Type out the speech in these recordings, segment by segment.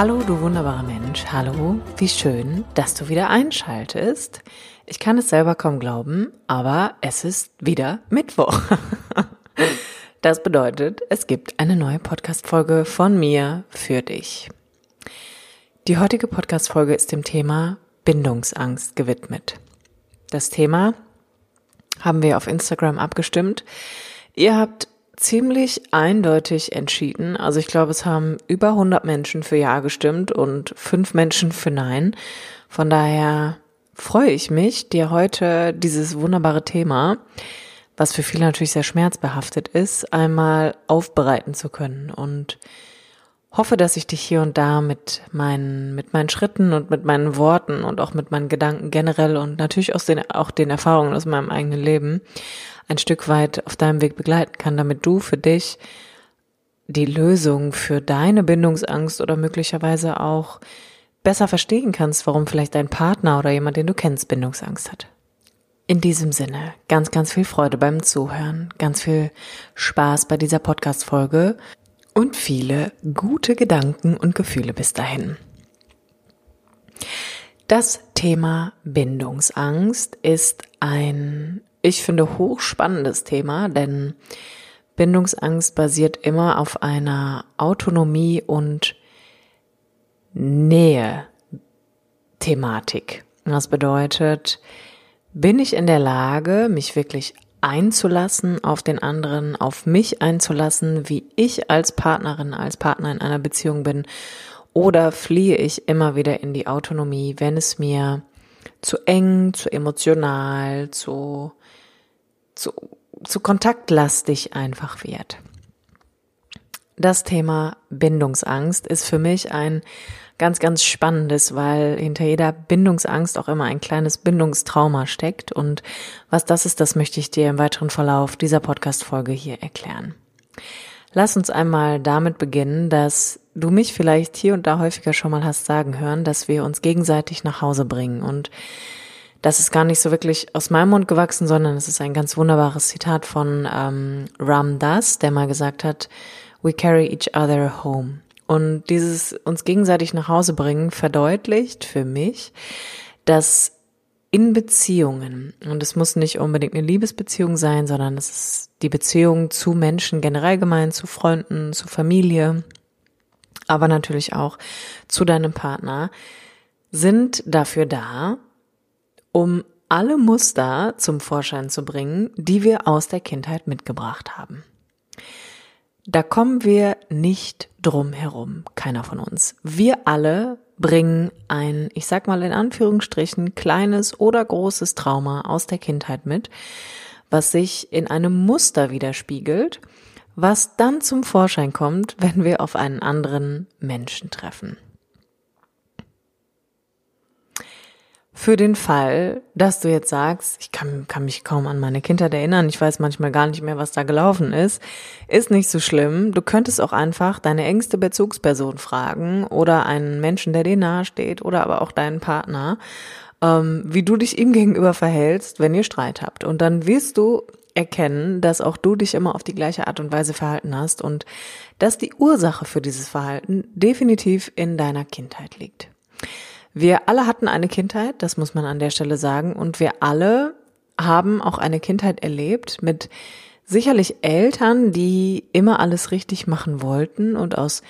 Hallo, du wunderbarer Mensch. Hallo, wie schön, dass du wieder einschaltest. Ich kann es selber kaum glauben, aber es ist wieder Mittwoch. Das bedeutet, es gibt eine neue Podcast-Folge von mir für dich. Die heutige Podcast-Folge ist dem Thema Bindungsangst gewidmet. Das Thema haben wir auf Instagram abgestimmt. Ihr habt ziemlich eindeutig entschieden. Also ich glaube, es haben über 100 Menschen für Ja gestimmt und fünf Menschen für Nein. Von daher freue ich mich, dir heute dieses wunderbare Thema, was für viele natürlich sehr schmerzbehaftet ist, einmal aufbereiten zu können und hoffe, dass ich dich hier und da mit meinen, mit meinen Schritten und mit meinen Worten und auch mit meinen Gedanken generell und natürlich aus den, auch den Erfahrungen aus meinem eigenen Leben ein Stück weit auf deinem Weg begleiten kann, damit du für dich die Lösung für deine Bindungsangst oder möglicherweise auch besser verstehen kannst, warum vielleicht dein Partner oder jemand, den du kennst, Bindungsangst hat. In diesem Sinne, ganz, ganz viel Freude beim Zuhören, ganz viel Spaß bei dieser Podcast-Folge und viele gute Gedanken und Gefühle bis dahin. Das Thema Bindungsangst ist ein ich finde, hochspannendes Thema, denn Bindungsangst basiert immer auf einer Autonomie und Nähe-Thematik. Das bedeutet, bin ich in der Lage, mich wirklich einzulassen auf den anderen, auf mich einzulassen, wie ich als Partnerin, als Partner in einer Beziehung bin, oder fliehe ich immer wieder in die Autonomie, wenn es mir zu eng, zu emotional, zu zu, zu kontaktlastig einfach wird. Das Thema Bindungsangst ist für mich ein ganz, ganz spannendes, weil hinter jeder Bindungsangst auch immer ein kleines Bindungstrauma steckt. Und was das ist, das möchte ich dir im weiteren Verlauf dieser Podcast-Folge hier erklären. Lass uns einmal damit beginnen, dass du mich vielleicht hier und da häufiger schon mal hast sagen hören, dass wir uns gegenseitig nach Hause bringen. Und das ist gar nicht so wirklich aus meinem Mund gewachsen, sondern es ist ein ganz wunderbares Zitat von ähm, Ram Das, der mal gesagt hat, We carry each other home. Und dieses uns gegenseitig nach Hause bringen verdeutlicht für mich, dass in Beziehungen, und es muss nicht unbedingt eine Liebesbeziehung sein, sondern es ist die Beziehung zu Menschen generell gemeint, zu Freunden, zu Familie, aber natürlich auch zu deinem Partner, sind dafür da, um alle Muster zum Vorschein zu bringen, die wir aus der Kindheit mitgebracht haben. Da kommen wir nicht drum herum, keiner von uns. Wir alle bringen ein, ich sag mal in Anführungsstrichen, kleines oder großes Trauma aus der Kindheit mit, was sich in einem Muster widerspiegelt, was dann zum Vorschein kommt, wenn wir auf einen anderen Menschen treffen. Für den Fall, dass du jetzt sagst, ich kann, kann mich kaum an meine Kindheit erinnern, ich weiß manchmal gar nicht mehr, was da gelaufen ist, ist nicht so schlimm. Du könntest auch einfach deine engste Bezugsperson fragen oder einen Menschen, der dir nahe steht oder aber auch deinen Partner, ähm, wie du dich ihm gegenüber verhältst, wenn ihr Streit habt. Und dann wirst du erkennen, dass auch du dich immer auf die gleiche Art und Weise verhalten hast und dass die Ursache für dieses Verhalten definitiv in deiner Kindheit liegt. Wir alle hatten eine Kindheit, das muss man an der Stelle sagen, und wir alle haben auch eine Kindheit erlebt mit sicherlich Eltern, die immer alles richtig machen wollten und aus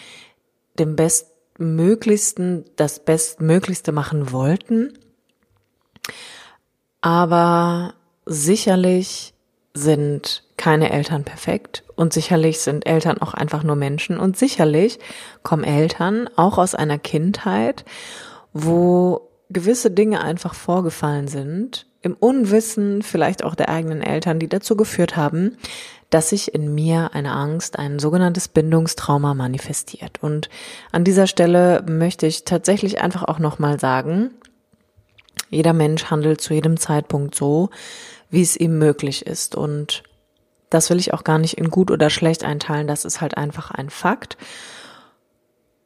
dem Bestmöglichsten das Bestmöglichste machen wollten. Aber sicherlich sind keine Eltern perfekt und sicherlich sind Eltern auch einfach nur Menschen und sicherlich kommen Eltern auch aus einer Kindheit wo gewisse Dinge einfach vorgefallen sind, im Unwissen vielleicht auch der eigenen Eltern, die dazu geführt haben, dass sich in mir eine Angst, ein sogenanntes Bindungstrauma manifestiert. Und an dieser Stelle möchte ich tatsächlich einfach auch nochmal sagen, jeder Mensch handelt zu jedem Zeitpunkt so, wie es ihm möglich ist. Und das will ich auch gar nicht in gut oder schlecht einteilen, das ist halt einfach ein Fakt.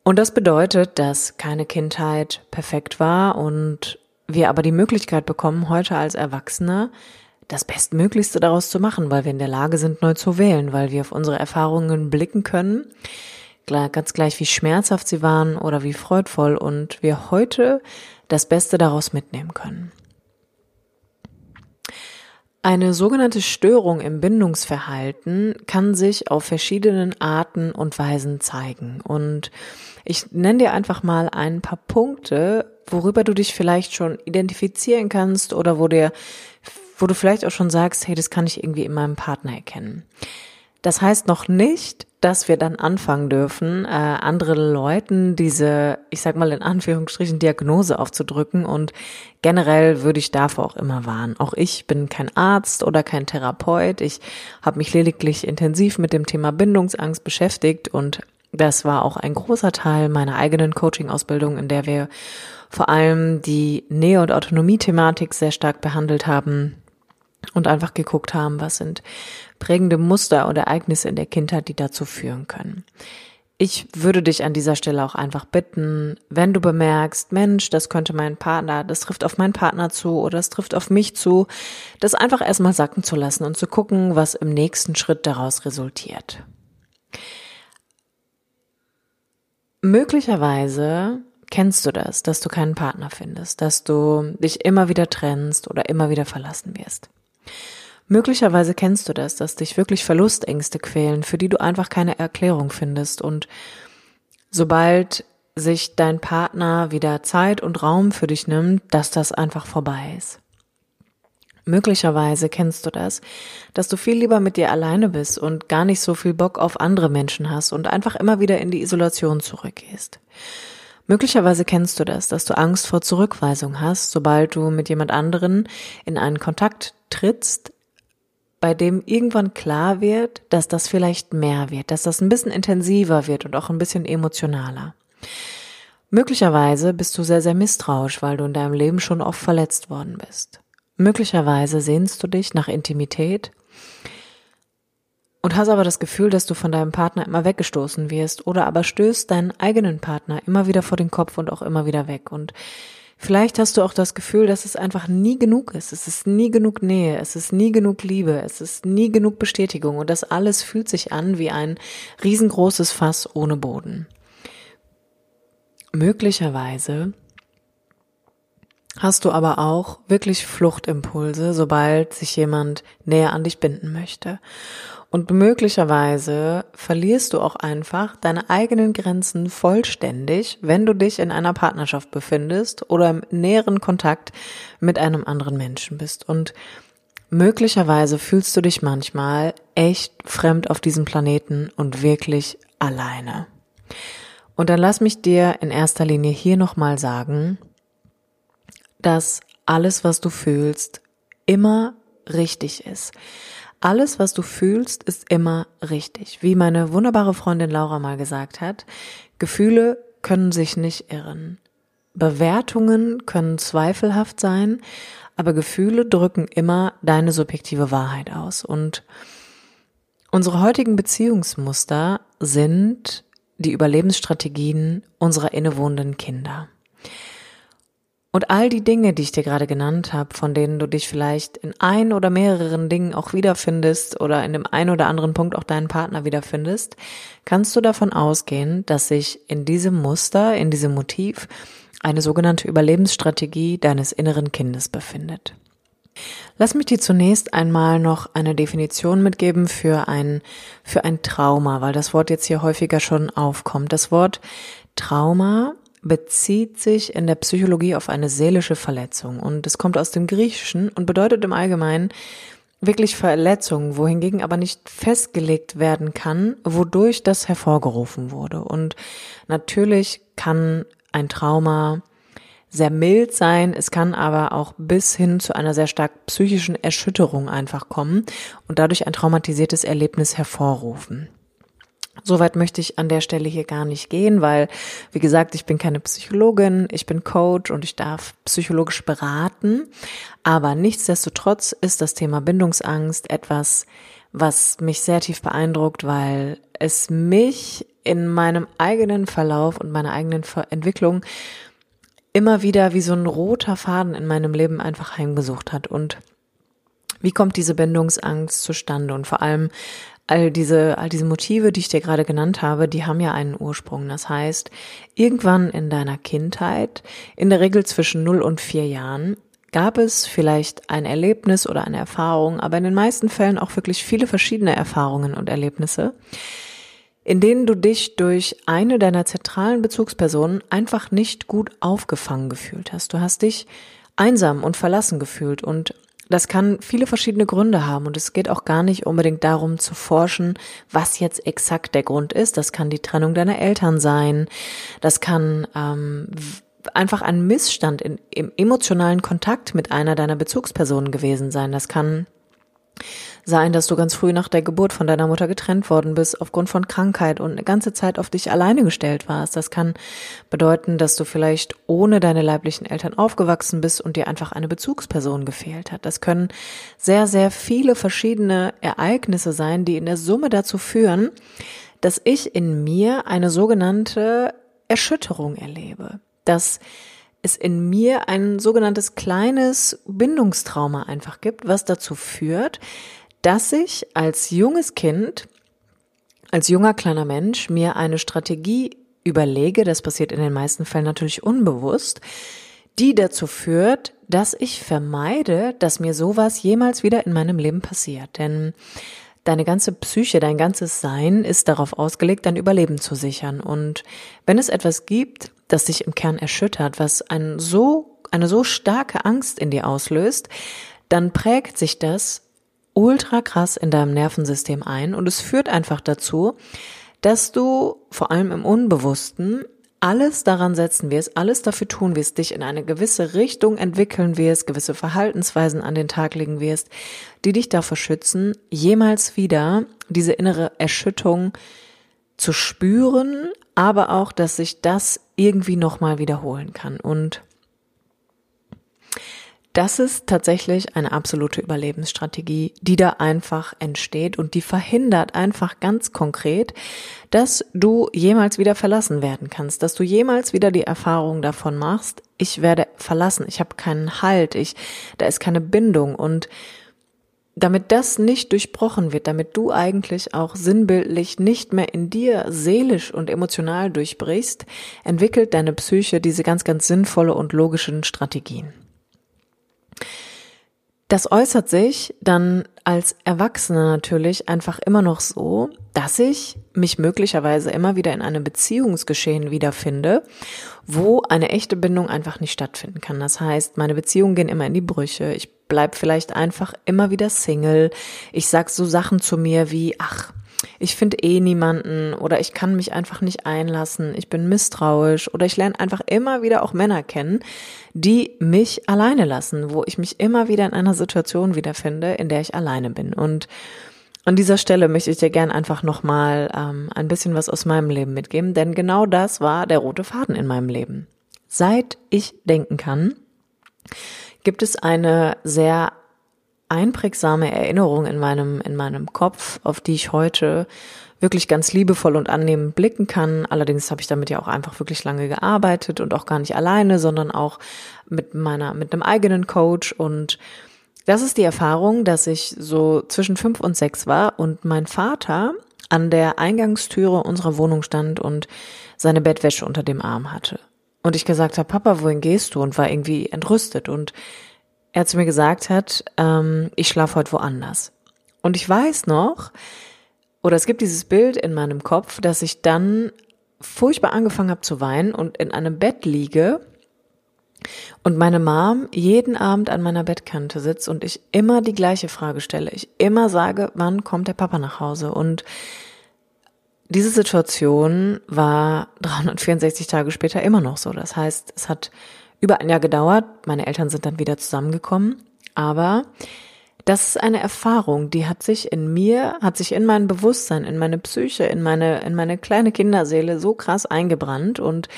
Und das bedeutet, dass keine Kindheit perfekt war und wir aber die Möglichkeit bekommen, heute als Erwachsene das Bestmöglichste daraus zu machen, weil wir in der Lage sind, neu zu wählen, weil wir auf unsere Erfahrungen blicken können, ganz gleich wie schmerzhaft sie waren oder wie freudvoll und wir heute das Beste daraus mitnehmen können. Eine sogenannte Störung im Bindungsverhalten kann sich auf verschiedenen Arten und Weisen zeigen. Und ich nenne dir einfach mal ein paar Punkte, worüber du dich vielleicht schon identifizieren kannst oder wo dir, wo du vielleicht auch schon sagst, hey, das kann ich irgendwie in meinem Partner erkennen. Das heißt noch nicht, dass wir dann anfangen dürfen, äh, andere Leuten diese, ich sag mal in Anführungsstrichen, Diagnose aufzudrücken und generell würde ich davor auch immer warnen. Auch ich bin kein Arzt oder kein Therapeut. Ich habe mich lediglich intensiv mit dem Thema Bindungsangst beschäftigt und das war auch ein großer Teil meiner eigenen Coaching-Ausbildung, in der wir vor allem die Nähe- und Autonomie-Thematik sehr stark behandelt haben und einfach geguckt haben, was sind prägende Muster oder Ereignisse in der Kindheit, die dazu führen können. Ich würde dich an dieser Stelle auch einfach bitten, wenn du bemerkst, Mensch, das könnte mein Partner, das trifft auf meinen Partner zu oder das trifft auf mich zu, das einfach erstmal sacken zu lassen und zu gucken, was im nächsten Schritt daraus resultiert. Möglicherweise kennst du das, dass du keinen Partner findest, dass du dich immer wieder trennst oder immer wieder verlassen wirst. Möglicherweise kennst du das, dass dich wirklich Verlustängste quälen, für die du einfach keine Erklärung findest. Und sobald sich dein Partner wieder Zeit und Raum für dich nimmt, dass das einfach vorbei ist. Möglicherweise kennst du das, dass du viel lieber mit dir alleine bist und gar nicht so viel Bock auf andere Menschen hast und einfach immer wieder in die Isolation zurückgehst. Möglicherweise kennst du das, dass du Angst vor Zurückweisung hast, sobald du mit jemand anderen in einen Kontakt trittst, bei dem irgendwann klar wird, dass das vielleicht mehr wird, dass das ein bisschen intensiver wird und auch ein bisschen emotionaler. Möglicherweise bist du sehr, sehr misstrauisch, weil du in deinem Leben schon oft verletzt worden bist. Möglicherweise sehnst du dich nach Intimität und hast aber das Gefühl, dass du von deinem Partner immer weggestoßen wirst oder aber stößt deinen eigenen Partner immer wieder vor den Kopf und auch immer wieder weg und Vielleicht hast du auch das Gefühl, dass es einfach nie genug ist. Es ist nie genug Nähe, es ist nie genug Liebe, es ist nie genug Bestätigung und das alles fühlt sich an wie ein riesengroßes Fass ohne Boden. Möglicherweise hast du aber auch wirklich Fluchtimpulse, sobald sich jemand näher an dich binden möchte. Und möglicherweise verlierst du auch einfach deine eigenen Grenzen vollständig, wenn du dich in einer Partnerschaft befindest oder im näheren Kontakt mit einem anderen Menschen bist. Und möglicherweise fühlst du dich manchmal echt fremd auf diesem Planeten und wirklich alleine. Und dann lass mich dir in erster Linie hier nochmal sagen, dass alles, was du fühlst, immer richtig ist. Alles, was du fühlst, ist immer richtig. Wie meine wunderbare Freundin Laura mal gesagt hat, Gefühle können sich nicht irren. Bewertungen können zweifelhaft sein, aber Gefühle drücken immer deine subjektive Wahrheit aus. Und unsere heutigen Beziehungsmuster sind die Überlebensstrategien unserer innewohnenden Kinder. Und all die Dinge, die ich dir gerade genannt habe, von denen du dich vielleicht in ein oder mehreren Dingen auch wiederfindest oder in dem einen oder anderen Punkt auch deinen Partner wiederfindest, kannst du davon ausgehen, dass sich in diesem Muster, in diesem Motiv eine sogenannte Überlebensstrategie deines inneren Kindes befindet. Lass mich dir zunächst einmal noch eine Definition mitgeben für ein, für ein Trauma, weil das Wort jetzt hier häufiger schon aufkommt. Das Wort Trauma bezieht sich in der Psychologie auf eine seelische Verletzung und es kommt aus dem Griechischen und bedeutet im Allgemeinen wirklich Verletzung, wohingegen aber nicht festgelegt werden kann, wodurch das hervorgerufen wurde. Und natürlich kann ein Trauma sehr mild sein, es kann aber auch bis hin zu einer sehr stark psychischen Erschütterung einfach kommen und dadurch ein traumatisiertes Erlebnis hervorrufen. Soweit möchte ich an der Stelle hier gar nicht gehen, weil, wie gesagt, ich bin keine Psychologin, ich bin Coach und ich darf psychologisch beraten. Aber nichtsdestotrotz ist das Thema Bindungsangst etwas, was mich sehr tief beeindruckt, weil es mich in meinem eigenen Verlauf und meiner eigenen Entwicklung immer wieder wie so ein roter Faden in meinem Leben einfach heimgesucht hat. Und wie kommt diese Bindungsangst zustande? Und vor allem all diese, all diese Motive, die ich dir gerade genannt habe, die haben ja einen Ursprung. Das heißt, irgendwann in deiner Kindheit, in der Regel zwischen 0 und 4 Jahren, gab es vielleicht ein Erlebnis oder eine Erfahrung, aber in den meisten Fällen auch wirklich viele verschiedene Erfahrungen und Erlebnisse, in denen du dich durch eine deiner zentralen Bezugspersonen einfach nicht gut aufgefangen gefühlt hast. Du hast dich einsam und verlassen gefühlt und das kann viele verschiedene Gründe haben und es geht auch gar nicht unbedingt darum zu forschen, was jetzt exakt der Grund ist. Das kann die Trennung deiner Eltern sein, das kann ähm, einfach ein Missstand in, im emotionalen Kontakt mit einer deiner Bezugspersonen gewesen sein. Das kann sein, dass du ganz früh nach der Geburt von deiner Mutter getrennt worden bist aufgrund von Krankheit und eine ganze Zeit auf dich alleine gestellt warst. Das kann bedeuten, dass du vielleicht ohne deine leiblichen Eltern aufgewachsen bist und dir einfach eine Bezugsperson gefehlt hat. Das können sehr, sehr viele verschiedene Ereignisse sein, die in der Summe dazu führen, dass ich in mir eine sogenannte Erschütterung erlebe. Dass es in mir ein sogenanntes kleines Bindungstrauma einfach gibt, was dazu führt, dass ich als junges Kind, als junger kleiner Mensch mir eine Strategie überlege, das passiert in den meisten Fällen natürlich unbewusst, die dazu führt, dass ich vermeide, dass mir sowas jemals wieder in meinem Leben passiert. Denn deine ganze Psyche, dein ganzes Sein ist darauf ausgelegt, dein Überleben zu sichern. Und wenn es etwas gibt, das dich im Kern erschüttert, was ein so, eine so starke Angst in dir auslöst, dann prägt sich das ultra krass in deinem Nervensystem ein und es führt einfach dazu, dass du vor allem im Unbewussten alles daran setzen wirst, alles dafür tun wirst, dich in eine gewisse Richtung entwickeln wirst, gewisse Verhaltensweisen an den Tag legen wirst, die dich davor schützen, jemals wieder diese innere Erschütterung zu spüren, aber auch, dass sich das irgendwie nochmal wiederholen kann. Und das ist tatsächlich eine absolute Überlebensstrategie, die da einfach entsteht und die verhindert einfach ganz konkret, dass du jemals wieder verlassen werden kannst, dass du jemals wieder die Erfahrung davon machst, ich werde verlassen, ich habe keinen Halt, ich da ist keine Bindung und damit das nicht durchbrochen wird, damit du eigentlich auch sinnbildlich nicht mehr in dir seelisch und emotional durchbrichst, entwickelt deine Psyche diese ganz, ganz sinnvolle und logischen Strategien. Das äußert sich dann als Erwachsene natürlich einfach immer noch so, dass ich mich möglicherweise immer wieder in einem Beziehungsgeschehen wiederfinde, wo eine echte Bindung einfach nicht stattfinden kann. Das heißt, meine Beziehungen gehen immer in die Brüche. Ich bleib vielleicht einfach immer wieder Single. Ich sag so Sachen zu mir wie, ach, ich finde eh niemanden oder ich kann mich einfach nicht einlassen, ich bin misstrauisch oder ich lerne einfach immer wieder auch Männer kennen, die mich alleine lassen, wo ich mich immer wieder in einer Situation wiederfinde, in der ich alleine bin. Und an dieser Stelle möchte ich dir gern einfach nochmal ähm, ein bisschen was aus meinem Leben mitgeben, denn genau das war der rote Faden in meinem Leben. Seit ich denken kann, gibt es eine sehr einprägsame Erinnerung in meinem, in meinem Kopf, auf die ich heute wirklich ganz liebevoll und annehmend blicken kann. Allerdings habe ich damit ja auch einfach wirklich lange gearbeitet und auch gar nicht alleine, sondern auch mit meiner, mit einem eigenen Coach und das ist die Erfahrung, dass ich so zwischen fünf und sechs war und mein Vater an der Eingangstüre unserer Wohnung stand und seine Bettwäsche unter dem Arm hatte. Und ich gesagt habe, Papa, wohin gehst du? Und war irgendwie entrüstet. Und er zu mir gesagt hat, ähm, ich schlafe heute woanders. Und ich weiß noch, oder es gibt dieses Bild in meinem Kopf, dass ich dann furchtbar angefangen habe zu weinen und in einem Bett liege und meine Mom jeden Abend an meiner Bettkante sitzt und ich immer die gleiche Frage stelle. Ich immer sage, wann kommt der Papa nach Hause? Und diese Situation war 364 Tage später immer noch so. Das heißt, es hat über ein Jahr gedauert. Meine Eltern sind dann wieder zusammengekommen. Aber das ist eine Erfahrung, die hat sich in mir, hat sich in mein Bewusstsein, in meine Psyche, in meine, in meine kleine Kinderseele so krass eingebrannt und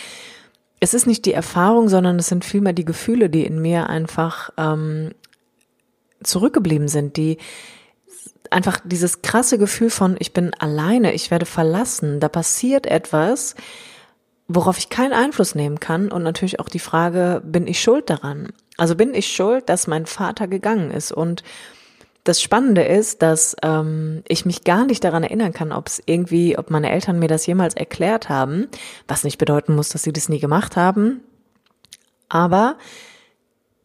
es ist nicht die Erfahrung, sondern es sind vielmehr die Gefühle, die in mir einfach ähm, zurückgeblieben sind, die einfach dieses krasse Gefühl von, ich bin alleine, ich werde verlassen, da passiert etwas, worauf ich keinen Einfluss nehmen kann und natürlich auch die Frage, bin ich schuld daran? Also bin ich schuld, dass mein Vater gegangen ist und das Spannende ist, dass ähm, ich mich gar nicht daran erinnern kann, ob es irgendwie, ob meine Eltern mir das jemals erklärt haben, was nicht bedeuten muss, dass sie das nie gemacht haben. Aber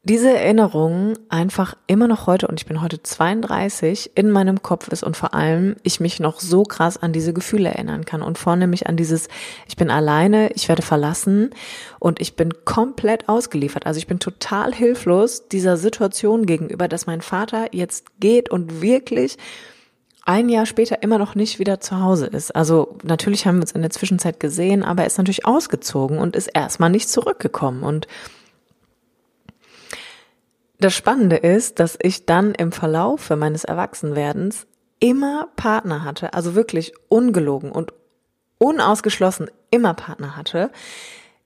diese Erinnerung einfach immer noch heute, und ich bin heute 32, in meinem Kopf ist und vor allem ich mich noch so krass an diese Gefühle erinnern kann und vornehmlich an dieses, ich bin alleine, ich werde verlassen und ich bin komplett ausgeliefert. Also ich bin total hilflos dieser Situation gegenüber, dass mein Vater jetzt geht und wirklich ein Jahr später immer noch nicht wieder zu Hause ist. Also natürlich haben wir uns in der Zwischenzeit gesehen, aber er ist natürlich ausgezogen und ist erstmal nicht zurückgekommen und das Spannende ist, dass ich dann im Verlaufe meines Erwachsenwerdens immer Partner hatte, also wirklich ungelogen und unausgeschlossen immer Partner hatte,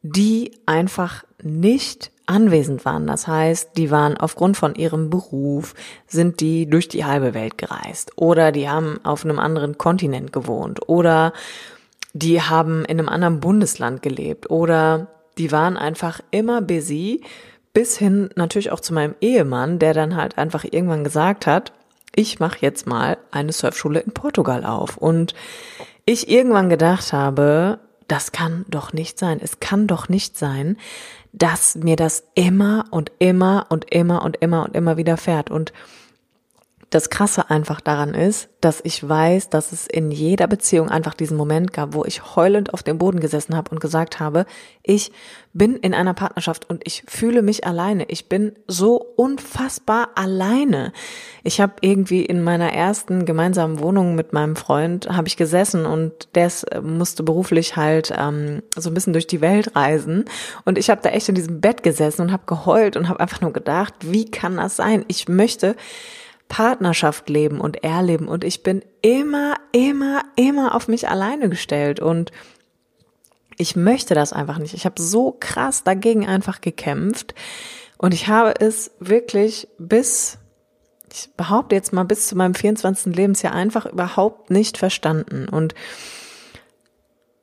die einfach nicht anwesend waren. Das heißt, die waren aufgrund von ihrem Beruf, sind die durch die halbe Welt gereist oder die haben auf einem anderen Kontinent gewohnt oder die haben in einem anderen Bundesland gelebt oder die waren einfach immer busy bis hin natürlich auch zu meinem Ehemann, der dann halt einfach irgendwann gesagt hat, ich mache jetzt mal eine Surfschule in Portugal auf. Und ich irgendwann gedacht habe, das kann doch nicht sein. Es kann doch nicht sein, dass mir das immer und immer und immer und immer und immer wieder fährt. Und das Krasse einfach daran ist, dass ich weiß, dass es in jeder Beziehung einfach diesen Moment gab, wo ich heulend auf dem Boden gesessen habe und gesagt habe, ich bin in einer Partnerschaft und ich fühle mich alleine. Ich bin so unfassbar alleine. Ich habe irgendwie in meiner ersten gemeinsamen Wohnung mit meinem Freund habe ich gesessen und der musste beruflich halt ähm, so ein bisschen durch die Welt reisen und ich habe da echt in diesem Bett gesessen und habe geheult und habe einfach nur gedacht, wie kann das sein? Ich möchte Partnerschaft leben und erleben und ich bin immer, immer, immer auf mich alleine gestellt und ich möchte das einfach nicht. Ich habe so krass dagegen einfach gekämpft und ich habe es wirklich bis, ich behaupte jetzt mal bis zu meinem 24. Lebensjahr einfach überhaupt nicht verstanden und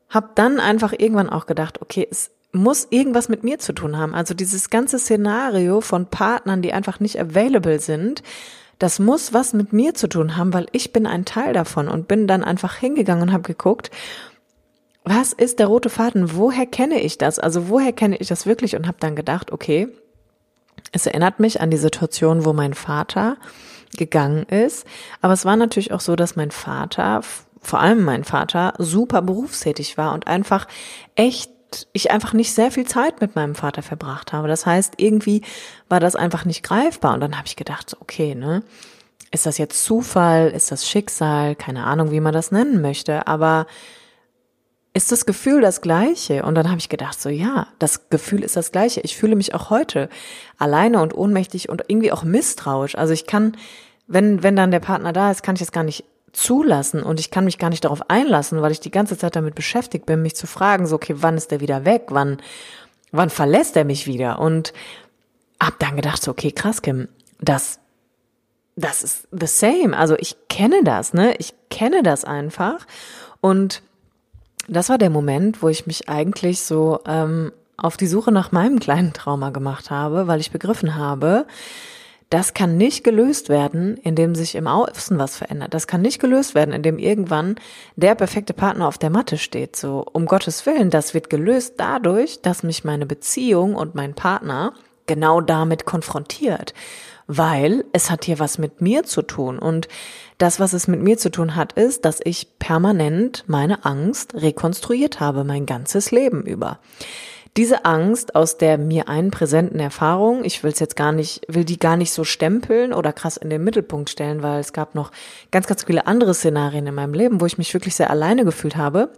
habe dann einfach irgendwann auch gedacht, okay, es muss irgendwas mit mir zu tun haben. Also dieses ganze Szenario von Partnern, die einfach nicht available sind, das muss was mit mir zu tun haben, weil ich bin ein Teil davon und bin dann einfach hingegangen und habe geguckt, was ist der rote Faden? Woher kenne ich das? Also woher kenne ich das wirklich? Und habe dann gedacht, okay, es erinnert mich an die Situation, wo mein Vater gegangen ist. Aber es war natürlich auch so, dass mein Vater, vor allem mein Vater, super berufstätig war und einfach echt ich einfach nicht sehr viel Zeit mit meinem Vater verbracht habe. Das heißt, irgendwie war das einfach nicht greifbar. Und dann habe ich gedacht, okay, ne, ist das jetzt Zufall, ist das Schicksal, keine Ahnung, wie man das nennen möchte, aber ist das Gefühl das gleiche? Und dann habe ich gedacht, so ja, das Gefühl ist das gleiche. Ich fühle mich auch heute alleine und ohnmächtig und irgendwie auch misstrauisch. Also ich kann, wenn, wenn dann der Partner da ist, kann ich es gar nicht zulassen und ich kann mich gar nicht darauf einlassen, weil ich die ganze Zeit damit beschäftigt bin, mich zu fragen, so, okay, wann ist der wieder weg? Wann, wann verlässt er mich wieder? Und hab dann gedacht, so, okay, krass, Kim, das, das ist the same. Also ich kenne das, ne? Ich kenne das einfach. Und das war der Moment, wo ich mich eigentlich so ähm, auf die Suche nach meinem kleinen Trauma gemacht habe, weil ich begriffen habe, das kann nicht gelöst werden, indem sich im Außen was verändert. Das kann nicht gelöst werden, indem irgendwann der perfekte Partner auf der Matte steht. So, um Gottes Willen, das wird gelöst dadurch, dass mich meine Beziehung und mein Partner genau damit konfrontiert. Weil es hat hier was mit mir zu tun. Und das, was es mit mir zu tun hat, ist, dass ich permanent meine Angst rekonstruiert habe, mein ganzes Leben über. Diese Angst aus der mir einen präsenten Erfahrung, ich will es jetzt gar nicht, will die gar nicht so stempeln oder krass in den Mittelpunkt stellen, weil es gab noch ganz, ganz viele andere Szenarien in meinem Leben, wo ich mich wirklich sehr alleine gefühlt habe.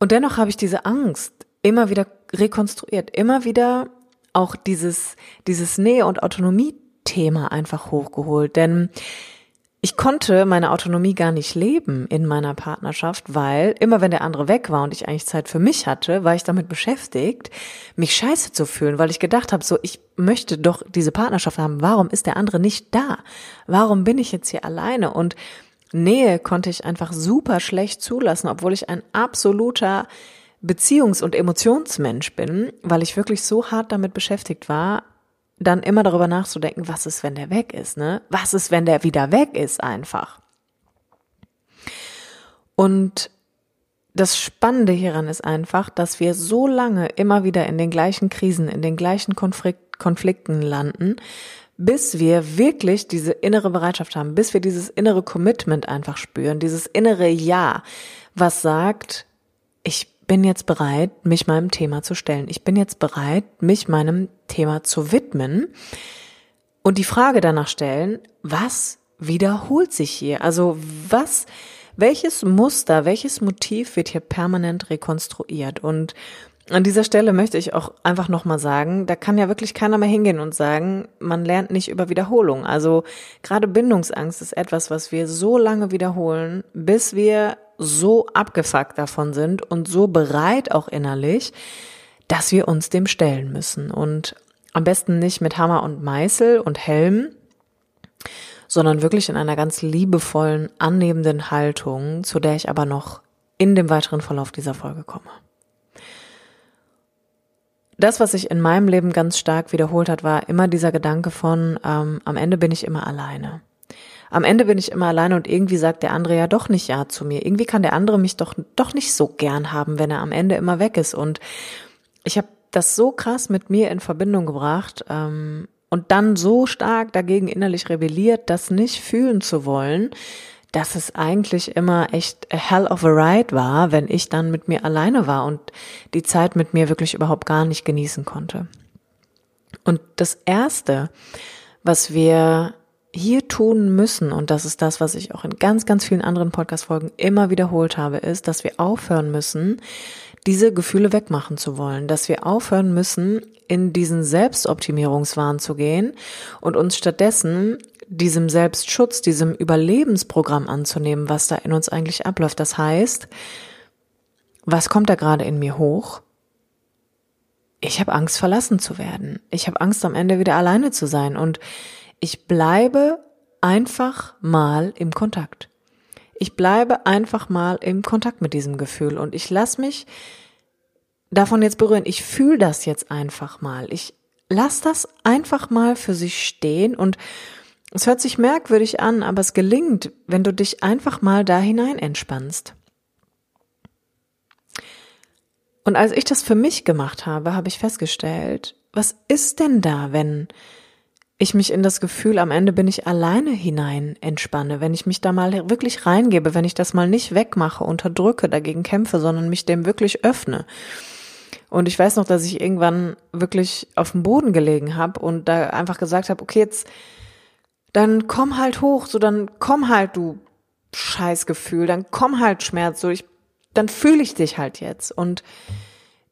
Und dennoch habe ich diese Angst immer wieder rekonstruiert, immer wieder auch dieses, dieses Nähe- und Autonomie-Thema einfach hochgeholt. Denn ich konnte meine Autonomie gar nicht leben in meiner Partnerschaft, weil immer wenn der andere weg war und ich eigentlich Zeit für mich hatte, war ich damit beschäftigt, mich scheiße zu fühlen, weil ich gedacht habe, so ich möchte doch diese Partnerschaft haben. Warum ist der andere nicht da? Warum bin ich jetzt hier alleine? Und Nähe konnte ich einfach super schlecht zulassen, obwohl ich ein absoluter Beziehungs- und Emotionsmensch bin, weil ich wirklich so hart damit beschäftigt war, dann immer darüber nachzudenken, was ist, wenn der weg ist, ne? Was ist, wenn der wieder weg ist einfach? Und das Spannende hieran ist einfach, dass wir so lange immer wieder in den gleichen Krisen, in den gleichen Konflikt, Konflikten landen, bis wir wirklich diese innere Bereitschaft haben, bis wir dieses innere Commitment einfach spüren, dieses innere Ja, was sagt, ich bin jetzt bereit, mich meinem Thema zu stellen. Ich bin jetzt bereit, mich meinem Thema zu widmen und die Frage danach stellen, was wiederholt sich hier? Also was, welches Muster, welches Motiv wird hier permanent rekonstruiert? Und an dieser Stelle möchte ich auch einfach nochmal sagen, da kann ja wirklich keiner mehr hingehen und sagen, man lernt nicht über Wiederholung. Also gerade Bindungsangst ist etwas, was wir so lange wiederholen, bis wir so abgefuckt davon sind und so bereit auch innerlich, dass wir uns dem stellen müssen. Und am besten nicht mit Hammer und Meißel und Helm, sondern wirklich in einer ganz liebevollen, annehmenden Haltung, zu der ich aber noch in dem weiteren Verlauf dieser Folge komme. Das, was sich in meinem Leben ganz stark wiederholt hat, war immer dieser Gedanke von, ähm, am Ende bin ich immer alleine am Ende bin ich immer alleine und irgendwie sagt der andere ja doch nicht Ja zu mir. Irgendwie kann der andere mich doch, doch nicht so gern haben, wenn er am Ende immer weg ist. Und ich habe das so krass mit mir in Verbindung gebracht ähm, und dann so stark dagegen innerlich rebelliert, das nicht fühlen zu wollen, dass es eigentlich immer echt a hell of a ride war, wenn ich dann mit mir alleine war und die Zeit mit mir wirklich überhaupt gar nicht genießen konnte. Und das erste, was wir hier tun müssen, und das ist das, was ich auch in ganz, ganz vielen anderen Podcast-Folgen immer wiederholt habe, ist, dass wir aufhören müssen, diese Gefühle wegmachen zu wollen, dass wir aufhören müssen, in diesen Selbstoptimierungswahn zu gehen und uns stattdessen diesem Selbstschutz, diesem Überlebensprogramm anzunehmen, was da in uns eigentlich abläuft. Das heißt, was kommt da gerade in mir hoch? Ich habe Angst, verlassen zu werden. Ich habe Angst, am Ende wieder alleine zu sein. Und ich bleibe einfach mal im Kontakt. Ich bleibe einfach mal im Kontakt mit diesem Gefühl und ich lasse mich davon jetzt berühren. Ich fühle das jetzt einfach mal. Ich lass das einfach mal für sich stehen und es hört sich merkwürdig an, aber es gelingt, wenn du dich einfach mal da hinein entspannst. Und als ich das für mich gemacht habe, habe ich festgestellt, was ist denn da, wenn ich mich in das Gefühl, am Ende bin ich alleine hinein entspanne, wenn ich mich da mal wirklich reingebe, wenn ich das mal nicht wegmache, unterdrücke, dagegen kämpfe, sondern mich dem wirklich öffne. Und ich weiß noch, dass ich irgendwann wirklich auf dem Boden gelegen habe und da einfach gesagt habe, okay, jetzt dann komm halt hoch, so dann komm halt du Scheißgefühl, dann komm halt Schmerz, so ich dann fühle ich dich halt jetzt. Und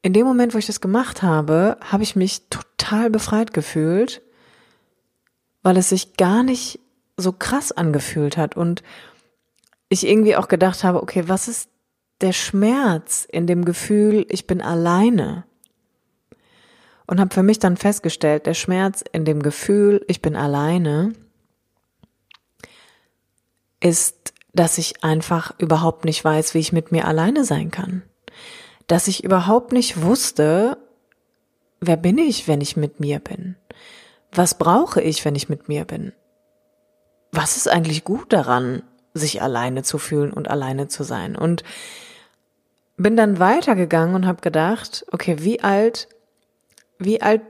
in dem Moment, wo ich das gemacht habe, habe ich mich total befreit gefühlt weil es sich gar nicht so krass angefühlt hat und ich irgendwie auch gedacht habe, okay, was ist der Schmerz in dem Gefühl, ich bin alleine? Und habe für mich dann festgestellt, der Schmerz in dem Gefühl, ich bin alleine, ist, dass ich einfach überhaupt nicht weiß, wie ich mit mir alleine sein kann. Dass ich überhaupt nicht wusste, wer bin ich, wenn ich mit mir bin? Was brauche ich, wenn ich mit mir bin? Was ist eigentlich gut daran, sich alleine zu fühlen und alleine zu sein? Und bin dann weitergegangen und habe gedacht, okay, wie alt, wie alt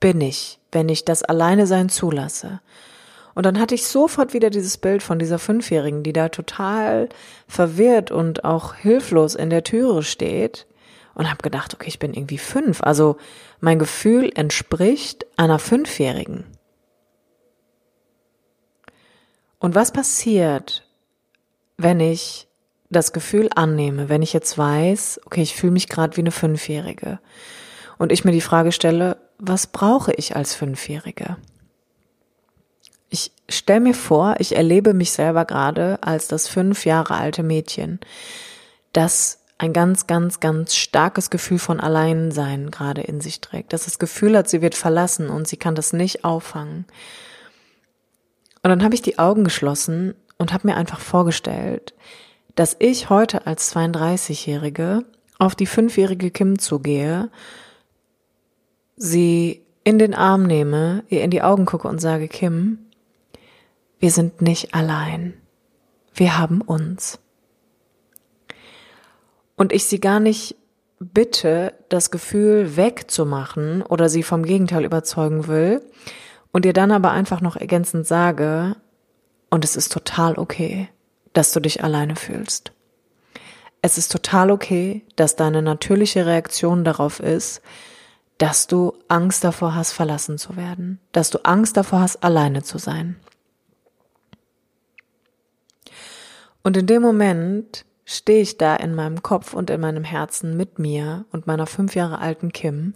bin ich, wenn ich das Alleine sein zulasse? Und dann hatte ich sofort wieder dieses Bild von dieser Fünfjährigen, die da total verwirrt und auch hilflos in der Türe steht und habe gedacht, okay, ich bin irgendwie fünf. Also mein Gefühl entspricht einer Fünfjährigen. Und was passiert, wenn ich das Gefühl annehme, wenn ich jetzt weiß, okay, ich fühle mich gerade wie eine Fünfjährige und ich mir die Frage stelle, was brauche ich als Fünfjährige? Ich stelle mir vor, ich erlebe mich selber gerade als das fünf Jahre alte Mädchen, das ein ganz, ganz, ganz starkes Gefühl von Alleinsein gerade in sich trägt, dass das Gefühl hat, sie wird verlassen und sie kann das nicht auffangen. Und dann habe ich die Augen geschlossen und habe mir einfach vorgestellt, dass ich heute als 32-Jährige auf die fünfjährige Kim zugehe, sie in den Arm nehme, ihr in die Augen gucke und sage, Kim, wir sind nicht allein. Wir haben uns und ich sie gar nicht bitte, das Gefühl wegzumachen oder sie vom Gegenteil überzeugen will und ihr dann aber einfach noch ergänzend sage, und es ist total okay, dass du dich alleine fühlst. Es ist total okay, dass deine natürliche Reaktion darauf ist, dass du Angst davor hast, verlassen zu werden, dass du Angst davor hast, alleine zu sein. Und in dem Moment stehe ich da in meinem Kopf und in meinem Herzen mit mir und meiner fünf Jahre alten Kim.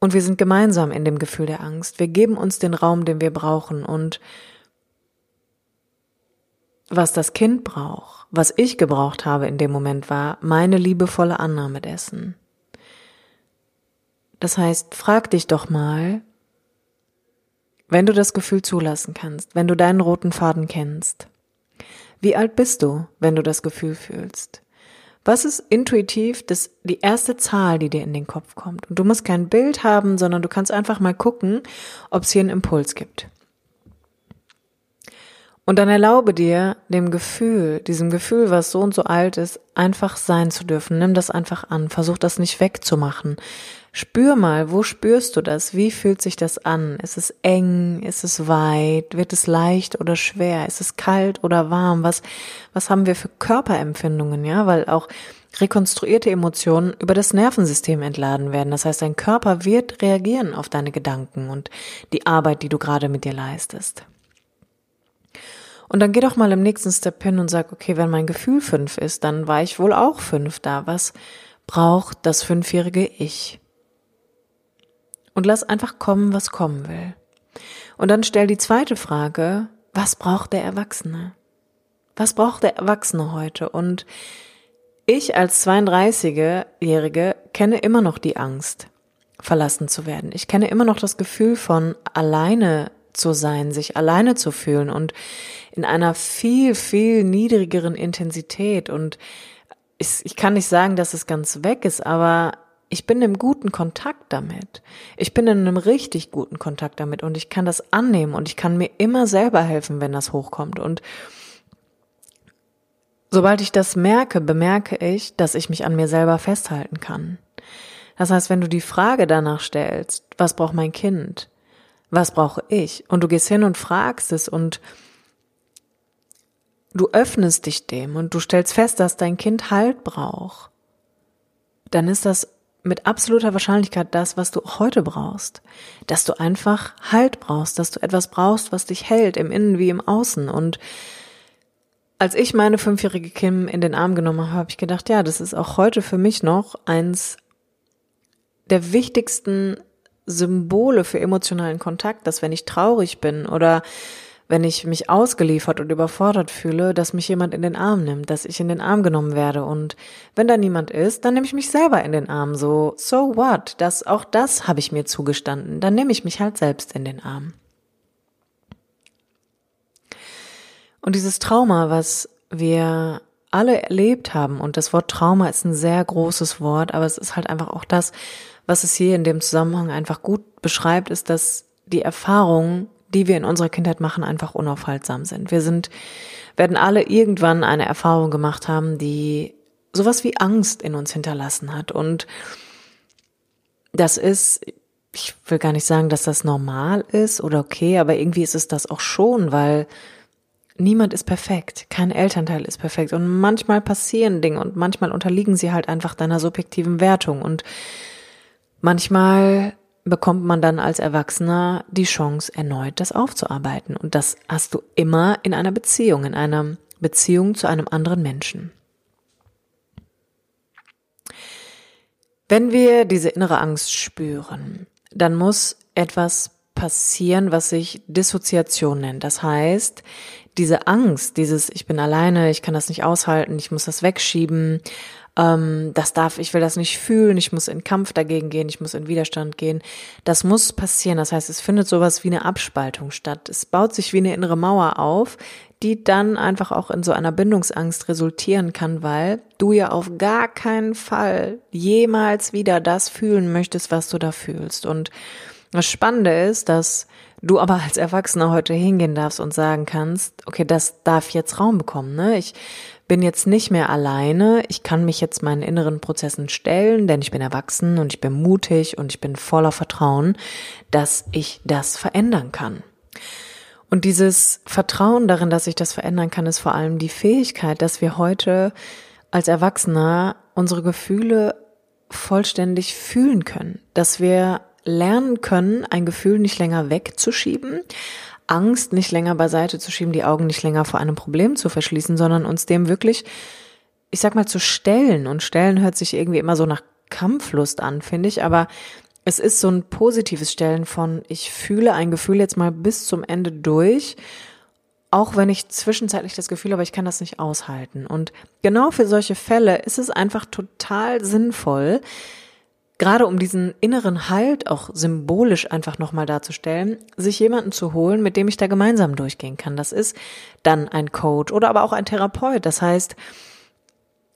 Und wir sind gemeinsam in dem Gefühl der Angst. Wir geben uns den Raum, den wir brauchen. Und was das Kind braucht, was ich gebraucht habe in dem Moment war meine liebevolle Annahme dessen. Das heißt, frag dich doch mal, wenn du das Gefühl zulassen kannst, wenn du deinen roten Faden kennst, wie alt bist du, wenn du das Gefühl fühlst? Was ist intuitiv das, die erste Zahl, die dir in den Kopf kommt? Und du musst kein Bild haben, sondern du kannst einfach mal gucken, ob es hier einen Impuls gibt. Und dann erlaube dir, dem Gefühl, diesem Gefühl, was so und so alt ist, einfach sein zu dürfen. Nimm das einfach an. Versuch das nicht wegzumachen. Spür mal, wo spürst du das? Wie fühlt sich das an? Ist es eng? Ist es weit? Wird es leicht oder schwer? Ist es kalt oder warm? Was, was haben wir für Körperempfindungen? Ja, weil auch rekonstruierte Emotionen über das Nervensystem entladen werden. Das heißt, dein Körper wird reagieren auf deine Gedanken und die Arbeit, die du gerade mit dir leistest. Und dann geh doch mal im nächsten Step hin und sag, okay, wenn mein Gefühl fünf ist, dann war ich wohl auch fünf da. Was braucht das fünfjährige Ich? Und lass einfach kommen, was kommen will. Und dann stell die zweite Frage, was braucht der Erwachsene? Was braucht der Erwachsene heute? Und ich als 32-Jährige kenne immer noch die Angst, verlassen zu werden. Ich kenne immer noch das Gefühl von alleine zu sein, sich alleine zu fühlen und in einer viel, viel niedrigeren Intensität. Und ich, ich kann nicht sagen, dass es ganz weg ist, aber ich bin im guten Kontakt damit. Ich bin in einem richtig guten Kontakt damit und ich kann das annehmen und ich kann mir immer selber helfen, wenn das hochkommt. Und sobald ich das merke, bemerke ich, dass ich mich an mir selber festhalten kann. Das heißt, wenn du die Frage danach stellst, was braucht mein Kind? Was brauche ich? Und du gehst hin und fragst es und du öffnest dich dem und du stellst fest, dass dein Kind Halt braucht, dann ist das mit absoluter Wahrscheinlichkeit das, was du heute brauchst. Dass du einfach Halt brauchst, dass du etwas brauchst, was dich hält, im Innen wie im Außen. Und als ich meine fünfjährige Kim in den Arm genommen habe, habe ich gedacht, ja, das ist auch heute für mich noch eins der wichtigsten Symbole für emotionalen Kontakt, dass wenn ich traurig bin oder wenn ich mich ausgeliefert und überfordert fühle, dass mich jemand in den Arm nimmt, dass ich in den Arm genommen werde. Und wenn da niemand ist, dann nehme ich mich selber in den Arm. So, so what? Das, auch das habe ich mir zugestanden. Dann nehme ich mich halt selbst in den Arm. Und dieses Trauma, was wir alle erlebt haben, und das Wort Trauma ist ein sehr großes Wort, aber es ist halt einfach auch das, was es hier in dem Zusammenhang einfach gut beschreibt, ist, dass die Erfahrung die wir in unserer Kindheit machen, einfach unaufhaltsam sind. Wir sind, werden alle irgendwann eine Erfahrung gemacht haben, die sowas wie Angst in uns hinterlassen hat. Und das ist, ich will gar nicht sagen, dass das normal ist oder okay, aber irgendwie ist es das auch schon, weil niemand ist perfekt, kein Elternteil ist perfekt und manchmal passieren Dinge und manchmal unterliegen sie halt einfach deiner subjektiven Wertung und manchmal bekommt man dann als Erwachsener die Chance, erneut das aufzuarbeiten. Und das hast du immer in einer Beziehung, in einem Beziehung zu einem anderen Menschen. Wenn wir diese innere Angst spüren, dann muss etwas passieren, was sich Dissoziation nennt. Das heißt, diese Angst, dieses Ich bin alleine, ich kann das nicht aushalten, ich muss das wegschieben, ähm, das darf, ich will das nicht fühlen, ich muss in Kampf dagegen gehen, ich muss in Widerstand gehen. Das muss passieren. Das heißt, es findet sowas wie eine Abspaltung statt. Es baut sich wie eine innere Mauer auf, die dann einfach auch in so einer Bindungsangst resultieren kann, weil du ja auf gar keinen Fall jemals wieder das fühlen möchtest, was du da fühlst. Und das Spannende ist, dass du aber als Erwachsener heute hingehen darfst und sagen kannst, okay, das darf jetzt Raum bekommen. Ne? Ich bin jetzt nicht mehr alleine, ich kann mich jetzt meinen inneren Prozessen stellen, denn ich bin erwachsen und ich bin mutig und ich bin voller Vertrauen, dass ich das verändern kann. Und dieses Vertrauen darin, dass ich das verändern kann, ist vor allem die Fähigkeit, dass wir heute als Erwachsener unsere Gefühle vollständig fühlen können, dass wir lernen können, ein Gefühl nicht länger wegzuschieben, Angst nicht länger beiseite zu schieben, die Augen nicht länger vor einem Problem zu verschließen, sondern uns dem wirklich, ich sag mal, zu stellen. Und stellen hört sich irgendwie immer so nach Kampflust an, finde ich, aber es ist so ein positives Stellen von, ich fühle ein Gefühl jetzt mal bis zum Ende durch, auch wenn ich zwischenzeitlich das Gefühl habe, ich kann das nicht aushalten. Und genau für solche Fälle ist es einfach total sinnvoll, gerade um diesen inneren Halt auch symbolisch einfach nochmal darzustellen, sich jemanden zu holen, mit dem ich da gemeinsam durchgehen kann. Das ist dann ein Coach oder aber auch ein Therapeut. Das heißt,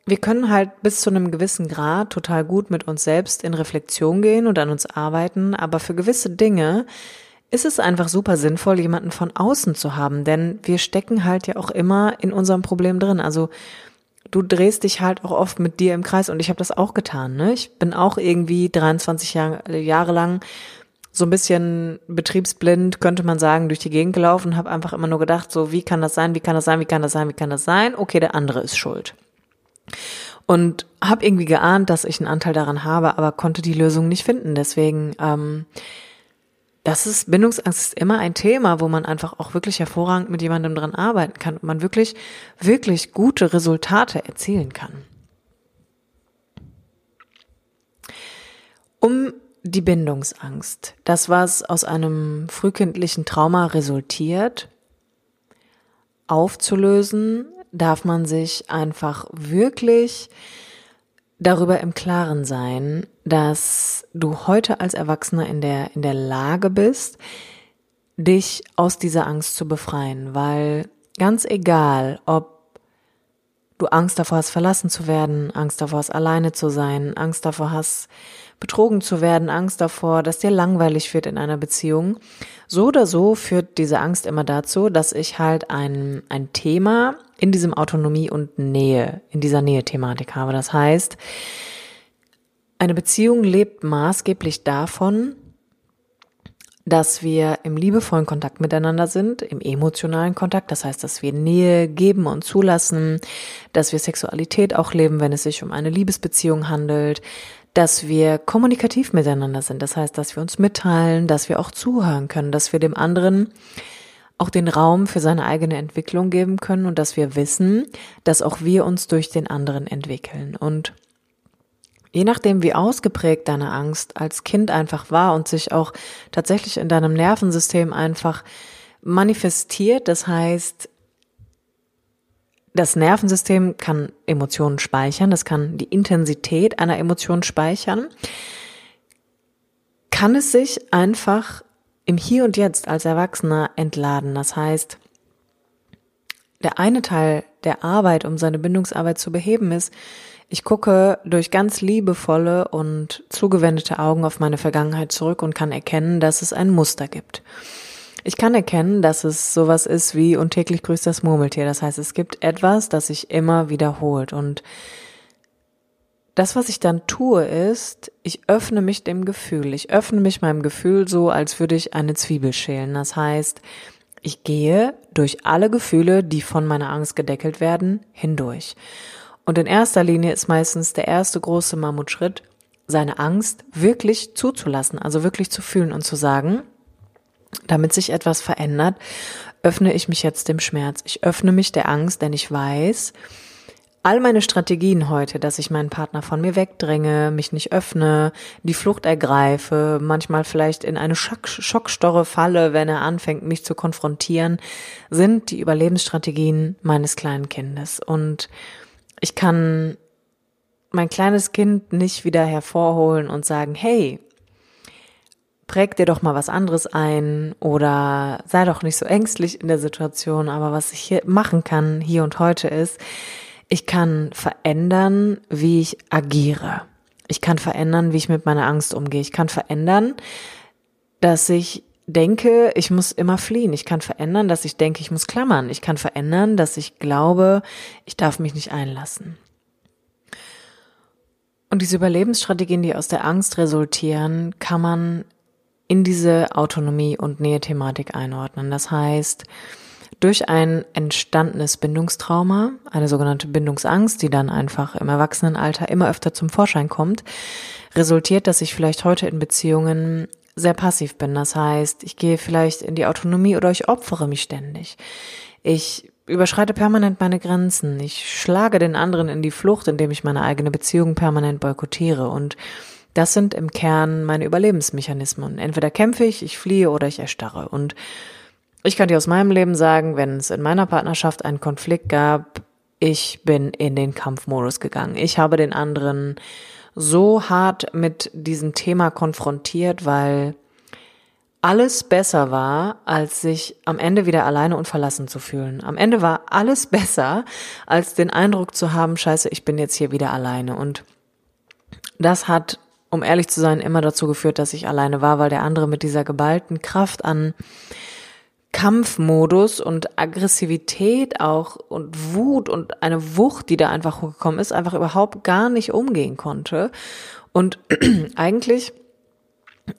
wir können halt bis zu einem gewissen Grad total gut mit uns selbst in Reflexion gehen und an uns arbeiten, aber für gewisse Dinge ist es einfach super sinnvoll, jemanden von außen zu haben, denn wir stecken halt ja auch immer in unserem Problem drin. Also du drehst dich halt auch oft mit dir im Kreis und ich habe das auch getan. Ne? Ich bin auch irgendwie 23 Jahre, Jahre lang so ein bisschen betriebsblind, könnte man sagen, durch die Gegend gelaufen habe einfach immer nur gedacht, so wie kann das sein, wie kann das sein, wie kann das sein, wie kann das sein? Okay, der andere ist schuld. Und habe irgendwie geahnt, dass ich einen Anteil daran habe, aber konnte die Lösung nicht finden. Deswegen ähm, das ist, Bindungsangst ist immer ein Thema, wo man einfach auch wirklich hervorragend mit jemandem dran arbeiten kann und man wirklich, wirklich gute Resultate erzielen kann. Um die Bindungsangst, das was aus einem frühkindlichen Trauma resultiert, aufzulösen, darf man sich einfach wirklich darüber im Klaren sein, dass du heute als Erwachsener in der, in der Lage bist, dich aus dieser Angst zu befreien, weil ganz egal, ob du Angst davor hast, verlassen zu werden, Angst davor hast, alleine zu sein, Angst davor hast, betrogen zu werden, Angst davor, dass dir langweilig wird in einer Beziehung. So oder so führt diese Angst immer dazu, dass ich halt ein, ein Thema in diesem Autonomie und Nähe, in dieser Nähe-Thematik habe. Das heißt, eine Beziehung lebt maßgeblich davon, dass wir im liebevollen Kontakt miteinander sind, im emotionalen Kontakt, das heißt, dass wir Nähe geben und zulassen, dass wir Sexualität auch leben, wenn es sich um eine Liebesbeziehung handelt, dass wir kommunikativ miteinander sind, das heißt, dass wir uns mitteilen, dass wir auch zuhören können, dass wir dem anderen auch den Raum für seine eigene Entwicklung geben können und dass wir wissen, dass auch wir uns durch den anderen entwickeln. Und je nachdem, wie ausgeprägt deine Angst als Kind einfach war und sich auch tatsächlich in deinem Nervensystem einfach manifestiert, das heißt, das Nervensystem kann Emotionen speichern, das kann die Intensität einer Emotion speichern, kann es sich einfach im Hier und Jetzt als Erwachsener entladen. Das heißt, der eine Teil der Arbeit, um seine Bindungsarbeit zu beheben, ist, ich gucke durch ganz liebevolle und zugewendete Augen auf meine Vergangenheit zurück und kann erkennen, dass es ein Muster gibt. Ich kann erkennen, dass es sowas ist wie und täglich grüßt das Murmeltier. Das heißt, es gibt etwas, das sich immer wiederholt und das, was ich dann tue, ist, ich öffne mich dem Gefühl. Ich öffne mich meinem Gefühl so, als würde ich eine Zwiebel schälen. Das heißt, ich gehe durch alle Gefühle, die von meiner Angst gedeckelt werden, hindurch. Und in erster Linie ist meistens der erste große Mammutschritt, seine Angst wirklich zuzulassen, also wirklich zu fühlen und zu sagen, damit sich etwas verändert, öffne ich mich jetzt dem Schmerz. Ich öffne mich der Angst, denn ich weiß, all meine Strategien heute, dass ich meinen Partner von mir wegdränge, mich nicht öffne, die Flucht ergreife, manchmal vielleicht in eine Schock Schockstorre falle, wenn er anfängt, mich zu konfrontieren, sind die Überlebensstrategien meines kleinen Kindes. Und ich kann mein kleines Kind nicht wieder hervorholen und sagen, hey, präg dir doch mal was anderes ein oder sei doch nicht so ängstlich in der Situation. Aber was ich hier machen kann, hier und heute ist, ich kann verändern, wie ich agiere. Ich kann verändern, wie ich mit meiner Angst umgehe. Ich kann verändern, dass ich denke, ich muss immer fliehen. Ich kann verändern, dass ich denke, ich muss klammern. Ich kann verändern, dass ich glaube, ich darf mich nicht einlassen. Und diese Überlebensstrategien, die aus der Angst resultieren, kann man in diese Autonomie und Nähe-Thematik einordnen. Das heißt, durch ein entstandenes Bindungstrauma, eine sogenannte Bindungsangst, die dann einfach im Erwachsenenalter immer öfter zum Vorschein kommt, resultiert, dass ich vielleicht heute in Beziehungen sehr passiv bin. Das heißt, ich gehe vielleicht in die Autonomie oder ich opfere mich ständig. Ich überschreite permanent meine Grenzen. Ich schlage den anderen in die Flucht, indem ich meine eigene Beziehung permanent boykottiere und das sind im Kern meine Überlebensmechanismen. Entweder kämpfe ich, ich fliehe oder ich erstarre. Und ich kann dir aus meinem Leben sagen, wenn es in meiner Partnerschaft einen Konflikt gab, ich bin in den Kampfmodus gegangen. Ich habe den anderen so hart mit diesem Thema konfrontiert, weil alles besser war, als sich am Ende wieder alleine und verlassen zu fühlen. Am Ende war alles besser, als den Eindruck zu haben, scheiße, ich bin jetzt hier wieder alleine. Und das hat um ehrlich zu sein, immer dazu geführt, dass ich alleine war, weil der andere mit dieser geballten Kraft an Kampfmodus und Aggressivität auch und Wut und eine Wucht, die da einfach hochgekommen ist, einfach überhaupt gar nicht umgehen konnte und eigentlich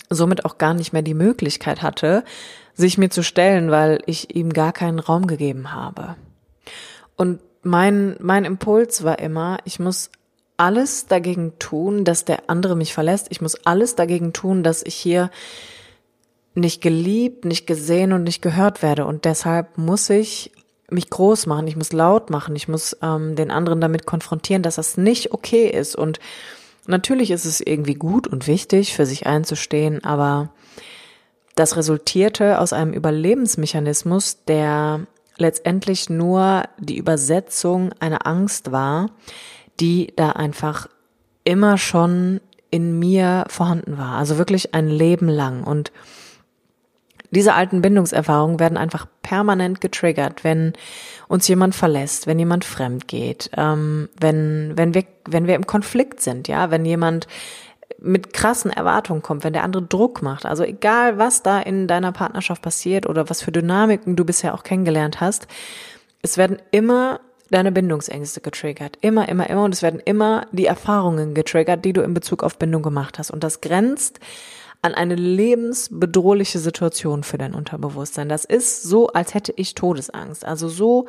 somit auch gar nicht mehr die Möglichkeit hatte, sich mir zu stellen, weil ich ihm gar keinen Raum gegeben habe. Und mein, mein Impuls war immer, ich muss alles dagegen tun, dass der andere mich verlässt. Ich muss alles dagegen tun, dass ich hier nicht geliebt, nicht gesehen und nicht gehört werde. Und deshalb muss ich mich groß machen, ich muss laut machen, ich muss ähm, den anderen damit konfrontieren, dass das nicht okay ist. Und natürlich ist es irgendwie gut und wichtig, für sich einzustehen, aber das resultierte aus einem Überlebensmechanismus, der letztendlich nur die Übersetzung einer Angst war, die da einfach immer schon in mir vorhanden war. Also wirklich ein Leben lang. Und diese alten Bindungserfahrungen werden einfach permanent getriggert, wenn uns jemand verlässt, wenn jemand fremd geht, ähm, wenn, wenn wir, wenn wir im Konflikt sind, ja, wenn jemand mit krassen Erwartungen kommt, wenn der andere Druck macht. Also egal, was da in deiner Partnerschaft passiert oder was für Dynamiken du bisher auch kennengelernt hast, es werden immer deine Bindungsängste getriggert. Immer, immer, immer. Und es werden immer die Erfahrungen getriggert, die du in Bezug auf Bindung gemacht hast. Und das grenzt an eine lebensbedrohliche Situation für dein Unterbewusstsein. Das ist so, als hätte ich Todesangst. Also so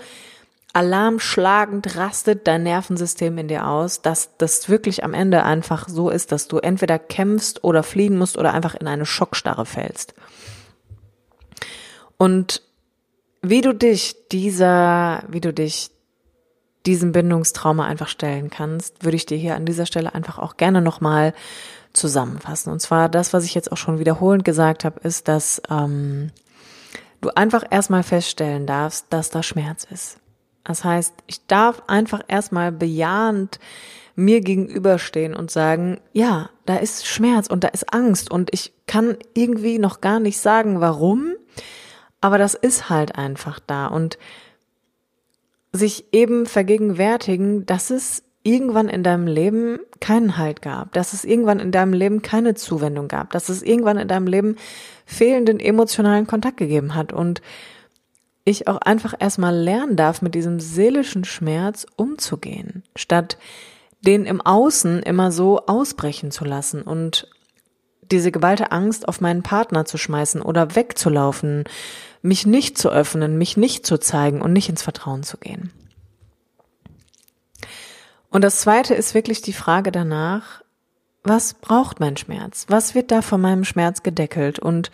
alarmschlagend rastet dein Nervensystem in dir aus, dass das wirklich am Ende einfach so ist, dass du entweder kämpfst oder fliehen musst oder einfach in eine Schockstarre fällst. Und wie du dich dieser, wie du dich diesem Bindungstrauma einfach stellen kannst, würde ich dir hier an dieser Stelle einfach auch gerne nochmal zusammenfassen. Und zwar das, was ich jetzt auch schon wiederholend gesagt habe, ist, dass ähm, du einfach erstmal feststellen darfst, dass da Schmerz ist. Das heißt, ich darf einfach erstmal bejahend mir gegenüberstehen und sagen, ja, da ist Schmerz und da ist Angst und ich kann irgendwie noch gar nicht sagen, warum, aber das ist halt einfach da und sich eben vergegenwärtigen, dass es irgendwann in deinem Leben keinen Halt gab, dass es irgendwann in deinem Leben keine Zuwendung gab, dass es irgendwann in deinem Leben fehlenden emotionalen Kontakt gegeben hat und ich auch einfach erstmal lernen darf, mit diesem seelischen Schmerz umzugehen, statt den im Außen immer so ausbrechen zu lassen und diese geballte Angst auf meinen Partner zu schmeißen oder wegzulaufen, mich nicht zu öffnen, mich nicht zu zeigen und nicht ins Vertrauen zu gehen. Und das zweite ist wirklich die Frage danach, was braucht mein Schmerz? Was wird da von meinem Schmerz gedeckelt? Und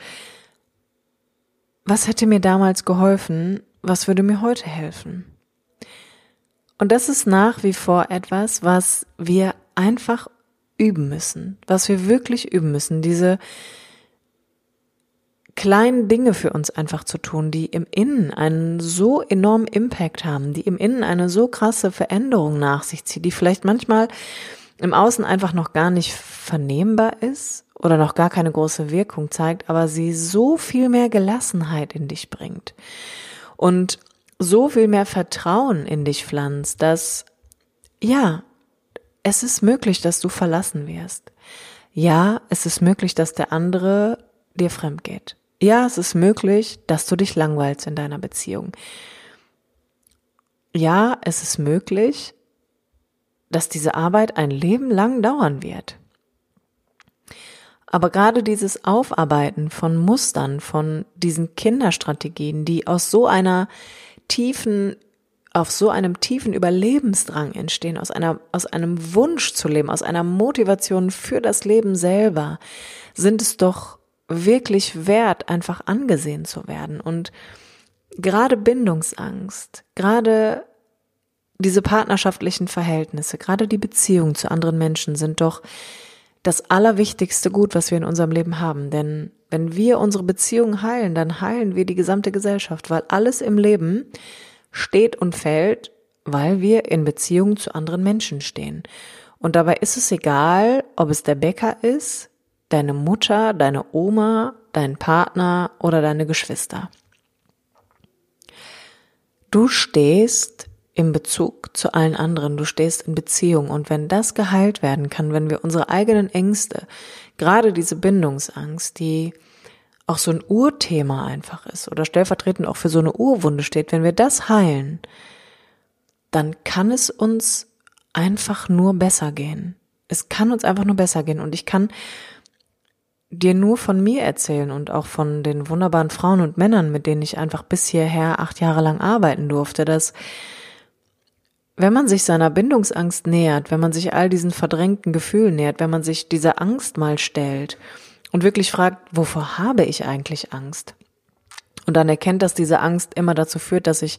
was hätte mir damals geholfen, was würde mir heute helfen? Und das ist nach wie vor etwas, was wir einfach üben müssen, was wir wirklich üben müssen, diese kleinen Dinge für uns einfach zu tun, die im Innen einen so enormen Impact haben, die im Innen eine so krasse Veränderung nach sich zieht, die vielleicht manchmal im Außen einfach noch gar nicht vernehmbar ist oder noch gar keine große Wirkung zeigt, aber sie so viel mehr Gelassenheit in dich bringt und so viel mehr Vertrauen in dich pflanzt, dass ja, es ist möglich, dass du verlassen wirst. Ja, es ist möglich, dass der andere dir fremd geht. Ja, es ist möglich, dass du dich langweilst in deiner Beziehung. Ja, es ist möglich, dass diese Arbeit ein Leben lang dauern wird. Aber gerade dieses Aufarbeiten von Mustern, von diesen Kinderstrategien, die aus so einer tiefen, auf so einem tiefen Überlebensdrang entstehen, aus einer, aus einem Wunsch zu leben, aus einer Motivation für das Leben selber, sind es doch wirklich wert, einfach angesehen zu werden. Und gerade Bindungsangst, gerade diese partnerschaftlichen Verhältnisse, gerade die Beziehung zu anderen Menschen sind doch das allerwichtigste Gut, was wir in unserem Leben haben. Denn wenn wir unsere Beziehung heilen, dann heilen wir die gesamte Gesellschaft, weil alles im Leben steht und fällt, weil wir in Beziehung zu anderen Menschen stehen. Und dabei ist es egal, ob es der Bäcker ist, deine Mutter, deine Oma, dein Partner oder deine Geschwister. Du stehst im Bezug zu allen anderen. Du stehst in Beziehung. Und wenn das geheilt werden kann, wenn wir unsere eigenen Ängste, gerade diese Bindungsangst, die auch so ein Urthema einfach ist oder stellvertretend auch für so eine Urwunde steht, wenn wir das heilen, dann kann es uns einfach nur besser gehen. Es kann uns einfach nur besser gehen. Und ich kann dir nur von mir erzählen und auch von den wunderbaren Frauen und Männern, mit denen ich einfach bis hierher acht Jahre lang arbeiten durfte, dass wenn man sich seiner Bindungsangst nähert, wenn man sich all diesen verdrängten Gefühlen nähert, wenn man sich dieser Angst mal stellt und wirklich fragt, wovor habe ich eigentlich Angst? Und dann erkennt, dass diese Angst immer dazu führt, dass ich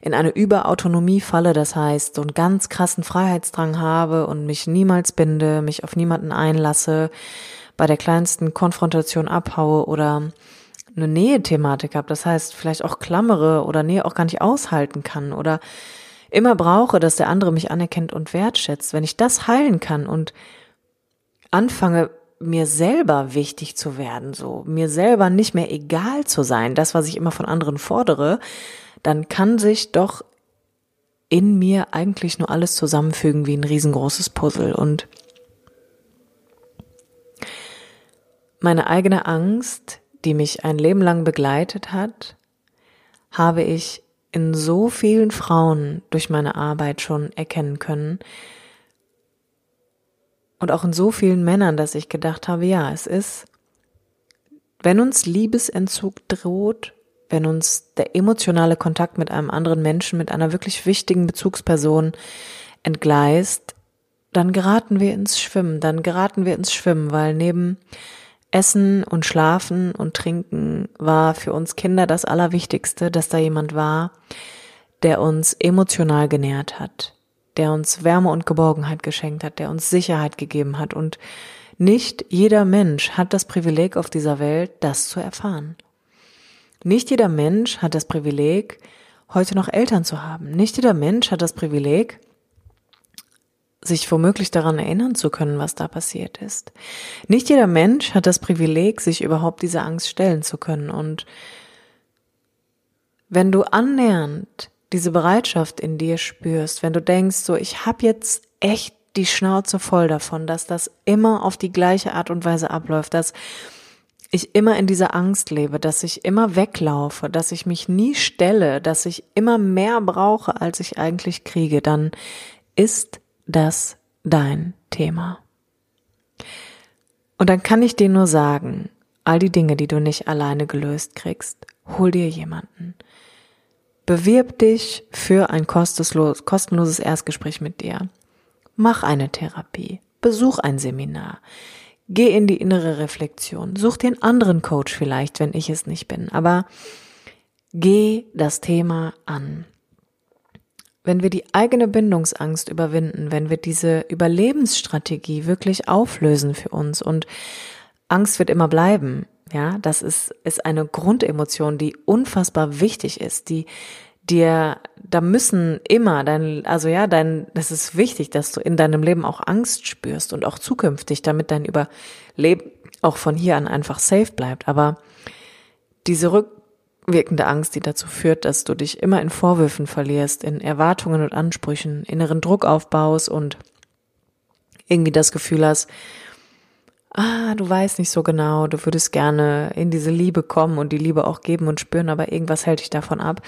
in eine Überautonomie falle, das heißt, so einen ganz krassen Freiheitsdrang habe und mich niemals binde, mich auf niemanden einlasse, bei der kleinsten Konfrontation abhaue oder eine Nähe-Thematik habe, das heißt, vielleicht auch klammere oder Nähe auch gar nicht aushalten kann oder immer brauche, dass der andere mich anerkennt und wertschätzt, wenn ich das heilen kann und anfange, mir selber wichtig zu werden, so mir selber nicht mehr egal zu sein, das, was ich immer von anderen fordere, dann kann sich doch in mir eigentlich nur alles zusammenfügen wie ein riesengroßes Puzzle. Und meine eigene Angst, die mich ein Leben lang begleitet hat, habe ich in so vielen Frauen durch meine Arbeit schon erkennen können. Und auch in so vielen Männern, dass ich gedacht habe, ja, es ist, wenn uns Liebesentzug droht, wenn uns der emotionale Kontakt mit einem anderen Menschen, mit einer wirklich wichtigen Bezugsperson entgleist, dann geraten wir ins Schwimmen, dann geraten wir ins Schwimmen, weil neben Essen und Schlafen und Trinken war für uns Kinder das Allerwichtigste, dass da jemand war, der uns emotional genährt hat, der uns Wärme und Geborgenheit geschenkt hat, der uns Sicherheit gegeben hat. Und nicht jeder Mensch hat das Privileg auf dieser Welt, das zu erfahren. Nicht jeder Mensch hat das Privileg, heute noch Eltern zu haben. Nicht jeder Mensch hat das Privileg, sich womöglich daran erinnern zu können, was da passiert ist. Nicht jeder Mensch hat das Privileg, sich überhaupt diese Angst stellen zu können. Und wenn du annähernd diese Bereitschaft in dir spürst, wenn du denkst, so ich habe jetzt echt die Schnauze voll davon, dass das immer auf die gleiche Art und Weise abläuft, dass ich immer in dieser Angst lebe, dass ich immer weglaufe, dass ich mich nie stelle, dass ich immer mehr brauche, als ich eigentlich kriege, dann ist das dein Thema. Und dann kann ich dir nur sagen, all die Dinge, die du nicht alleine gelöst kriegst, hol dir jemanden. Bewirb dich für ein kostenloses Erstgespräch mit dir. Mach eine Therapie. Besuch ein Seminar. Geh in die innere Reflexion. Such einen anderen Coach vielleicht, wenn ich es nicht bin. Aber Geh das Thema an. Wenn wir die eigene Bindungsangst überwinden, wenn wir diese Überlebensstrategie wirklich auflösen für uns und Angst wird immer bleiben, ja, das ist, ist eine Grundemotion, die unfassbar wichtig ist, die dir, da müssen immer dein, also ja, dein, das ist wichtig, dass du in deinem Leben auch Angst spürst und auch zukünftig, damit dein Überleben auch von hier an einfach safe bleibt. Aber diese rückwirkende Angst, die dazu führt, dass du dich immer in Vorwürfen verlierst, in Erwartungen und Ansprüchen, inneren Druck aufbaust und irgendwie das Gefühl hast, ah, du weißt nicht so genau, du würdest gerne in diese Liebe kommen und die Liebe auch geben und spüren, aber irgendwas hält dich davon ab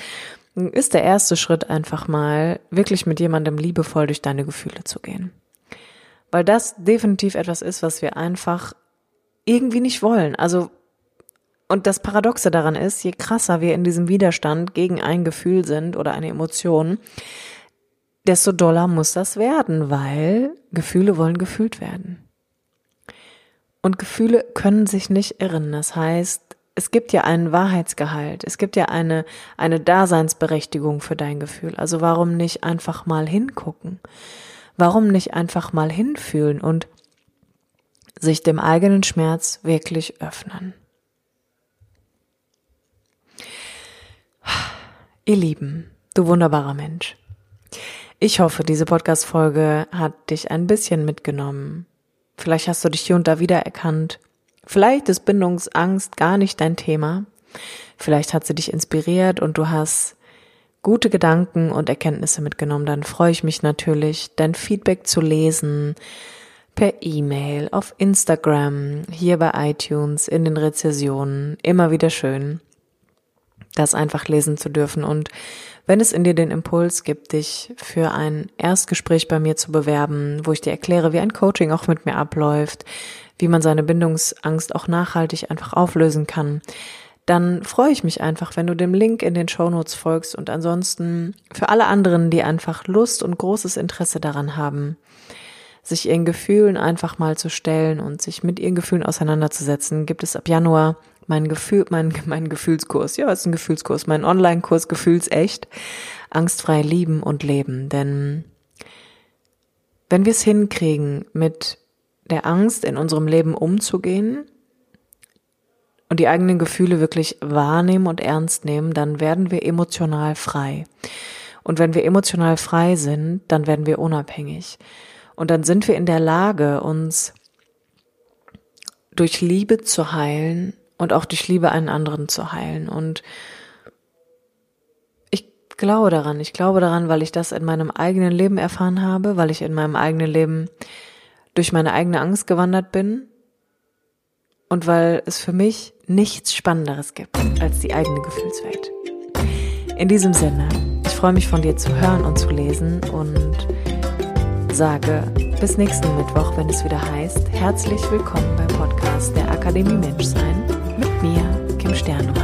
ist der erste Schritt einfach mal, wirklich mit jemandem liebevoll durch deine Gefühle zu gehen. Weil das definitiv etwas ist, was wir einfach irgendwie nicht wollen. Also, und das Paradoxe daran ist, je krasser wir in diesem Widerstand gegen ein Gefühl sind oder eine Emotion, desto doller muss das werden, weil Gefühle wollen gefühlt werden. Und Gefühle können sich nicht irren. Das heißt, es gibt ja einen Wahrheitsgehalt, es gibt ja eine, eine Daseinsberechtigung für dein Gefühl. Also warum nicht einfach mal hingucken? Warum nicht einfach mal hinfühlen und sich dem eigenen Schmerz wirklich öffnen? Ihr Lieben, du wunderbarer Mensch. Ich hoffe, diese Podcast-Folge hat dich ein bisschen mitgenommen. Vielleicht hast du dich hier und da wiedererkannt Vielleicht ist Bindungsangst gar nicht dein Thema. Vielleicht hat sie dich inspiriert und du hast gute Gedanken und Erkenntnisse mitgenommen. Dann freue ich mich natürlich, dein Feedback zu lesen per E-Mail, auf Instagram, hier bei iTunes, in den Rezessionen. Immer wieder schön, das einfach lesen zu dürfen. Und wenn es in dir den Impuls gibt, dich für ein Erstgespräch bei mir zu bewerben, wo ich dir erkläre, wie ein Coaching auch mit mir abläuft, wie man seine Bindungsangst auch nachhaltig einfach auflösen kann, dann freue ich mich einfach, wenn du dem Link in den Show Notes folgst und ansonsten für alle anderen, die einfach Lust und großes Interesse daran haben, sich ihren Gefühlen einfach mal zu stellen und sich mit ihren Gefühlen auseinanderzusetzen, gibt es ab Januar mein Gefühl, mein, mein Gefühlskurs. Ja, ist ein Gefühlskurs, mein Online-Kurs Gefühlsecht. Angstfrei lieben und leben. Denn wenn wir es hinkriegen, mit der Angst in unserem Leben umzugehen und die eigenen Gefühle wirklich wahrnehmen und ernst nehmen, dann werden wir emotional frei. Und wenn wir emotional frei sind, dann werden wir unabhängig. Und dann sind wir in der Lage, uns durch Liebe zu heilen und auch durch Liebe einen anderen zu heilen. Und ich glaube daran, ich glaube daran, weil ich das in meinem eigenen Leben erfahren habe, weil ich in meinem eigenen Leben durch meine eigene Angst gewandert bin und weil es für mich nichts Spannenderes gibt als die eigene Gefühlswelt. In diesem Sinne, ich freue mich von dir zu hören und zu lesen und sage bis nächsten Mittwoch, wenn es wieder heißt, herzlich willkommen beim Podcast der Akademie Menschsein Sternemann.